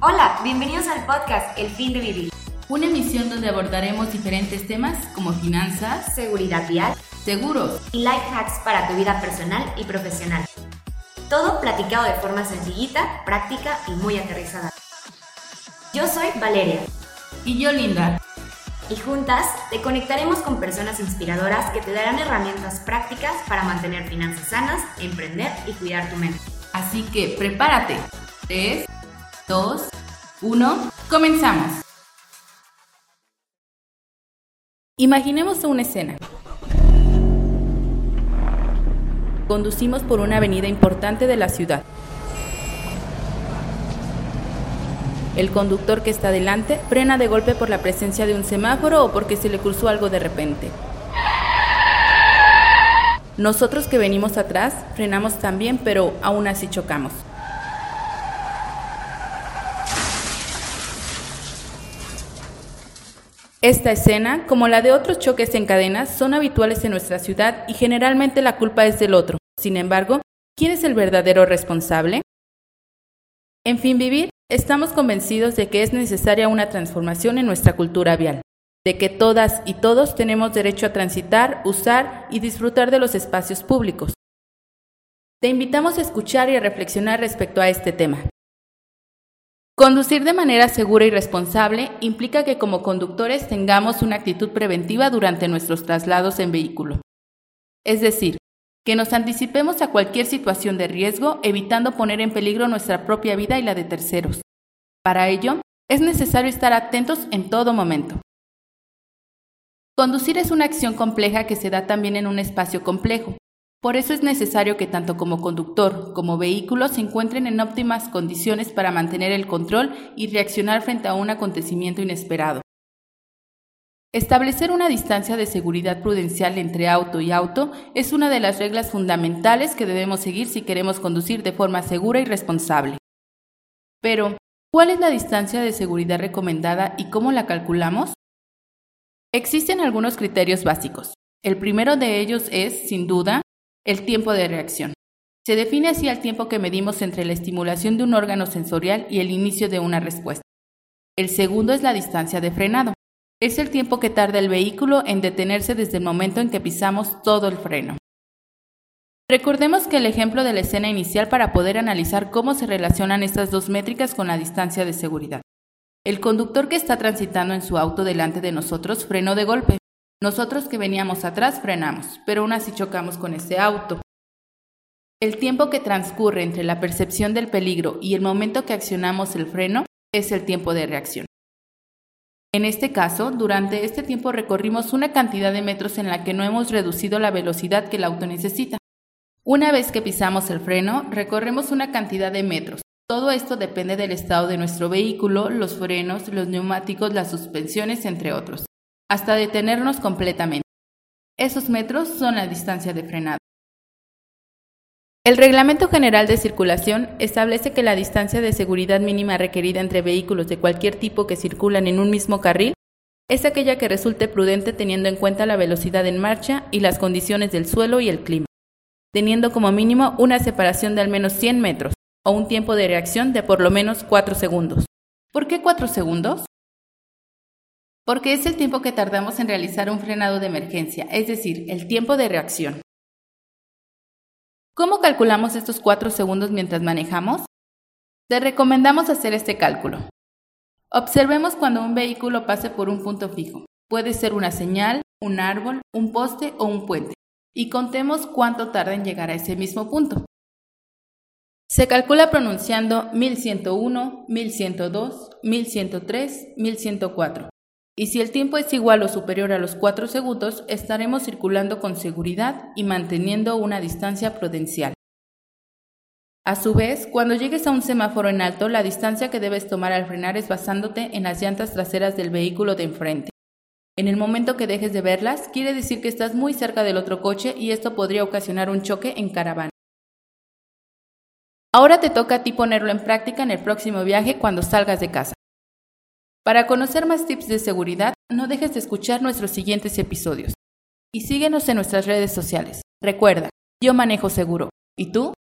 Hola, bienvenidos al podcast El fin de vivir. Una emisión donde abordaremos diferentes temas como finanzas, seguridad vial, seguros y life hacks para tu vida personal y profesional. Todo platicado de forma sencillita, práctica y muy aterrizada. Yo soy Valeria. Y yo Linda. Y juntas te conectaremos con personas inspiradoras que te darán herramientas prácticas para mantener finanzas sanas, emprender y cuidar tu mente. Así que prepárate. 3, 2, 1, comenzamos. Imaginemos una escena. Conducimos por una avenida importante de la ciudad. El conductor que está delante frena de golpe por la presencia de un semáforo o porque se le cruzó algo de repente. Nosotros que venimos atrás frenamos también, pero aún así chocamos. Esta escena, como la de otros choques en cadenas, son habituales en nuestra ciudad y generalmente la culpa es del otro. Sin embargo, ¿quién es el verdadero responsable? En fin, vivir, estamos convencidos de que es necesaria una transformación en nuestra cultura vial de que todas y todos tenemos derecho a transitar, usar y disfrutar de los espacios públicos. Te invitamos a escuchar y a reflexionar respecto a este tema. Conducir de manera segura y responsable implica que como conductores tengamos una actitud preventiva durante nuestros traslados en vehículo. Es decir, que nos anticipemos a cualquier situación de riesgo evitando poner en peligro nuestra propia vida y la de terceros. Para ello, es necesario estar atentos en todo momento. Conducir es una acción compleja que se da también en un espacio complejo. Por eso es necesario que tanto como conductor como vehículo se encuentren en óptimas condiciones para mantener el control y reaccionar frente a un acontecimiento inesperado. Establecer una distancia de seguridad prudencial entre auto y auto es una de las reglas fundamentales que debemos seguir si queremos conducir de forma segura y responsable. Pero, ¿cuál es la distancia de seguridad recomendada y cómo la calculamos? Existen algunos criterios básicos. El primero de ellos es, sin duda, el tiempo de reacción. Se define así el tiempo que medimos entre la estimulación de un órgano sensorial y el inicio de una respuesta. El segundo es la distancia de frenado. Es el tiempo que tarda el vehículo en detenerse desde el momento en que pisamos todo el freno. Recordemos que el ejemplo de la escena inicial para poder analizar cómo se relacionan estas dos métricas con la distancia de seguridad. El conductor que está transitando en su auto delante de nosotros frenó de golpe. Nosotros que veníamos atrás frenamos, pero aún así chocamos con ese auto. El tiempo que transcurre entre la percepción del peligro y el momento que accionamos el freno es el tiempo de reacción. En este caso, durante este tiempo recorrimos una cantidad de metros en la que no hemos reducido la velocidad que el auto necesita. Una vez que pisamos el freno, recorremos una cantidad de metros, todo esto depende del estado de nuestro vehículo, los frenos, los neumáticos, las suspensiones, entre otros, hasta detenernos completamente. Esos metros son la distancia de frenado. El Reglamento General de Circulación establece que la distancia de seguridad mínima requerida entre vehículos de cualquier tipo que circulan en un mismo carril es aquella que resulte prudente teniendo en cuenta la velocidad en marcha y las condiciones del suelo y el clima, teniendo como mínimo una separación de al menos 100 metros o un tiempo de reacción de por lo menos 4 segundos. ¿Por qué 4 segundos? Porque es el tiempo que tardamos en realizar un frenado de emergencia, es decir, el tiempo de reacción. ¿Cómo calculamos estos 4 segundos mientras manejamos? Te recomendamos hacer este cálculo. Observemos cuando un vehículo pase por un punto fijo. Puede ser una señal, un árbol, un poste o un puente. Y contemos cuánto tarda en llegar a ese mismo punto. Se calcula pronunciando 1101, 1102, 1103, 1104. Y si el tiempo es igual o superior a los 4 segundos, estaremos circulando con seguridad y manteniendo una distancia prudencial. A su vez, cuando llegues a un semáforo en alto, la distancia que debes tomar al frenar es basándote en las llantas traseras del vehículo de enfrente. En el momento que dejes de verlas, quiere decir que estás muy cerca del otro coche y esto podría ocasionar un choque en caravana. Ahora te toca a ti ponerlo en práctica en el próximo viaje cuando salgas de casa. Para conocer más tips de seguridad, no dejes de escuchar nuestros siguientes episodios. Y síguenos en nuestras redes sociales. Recuerda, yo manejo seguro. ¿Y tú?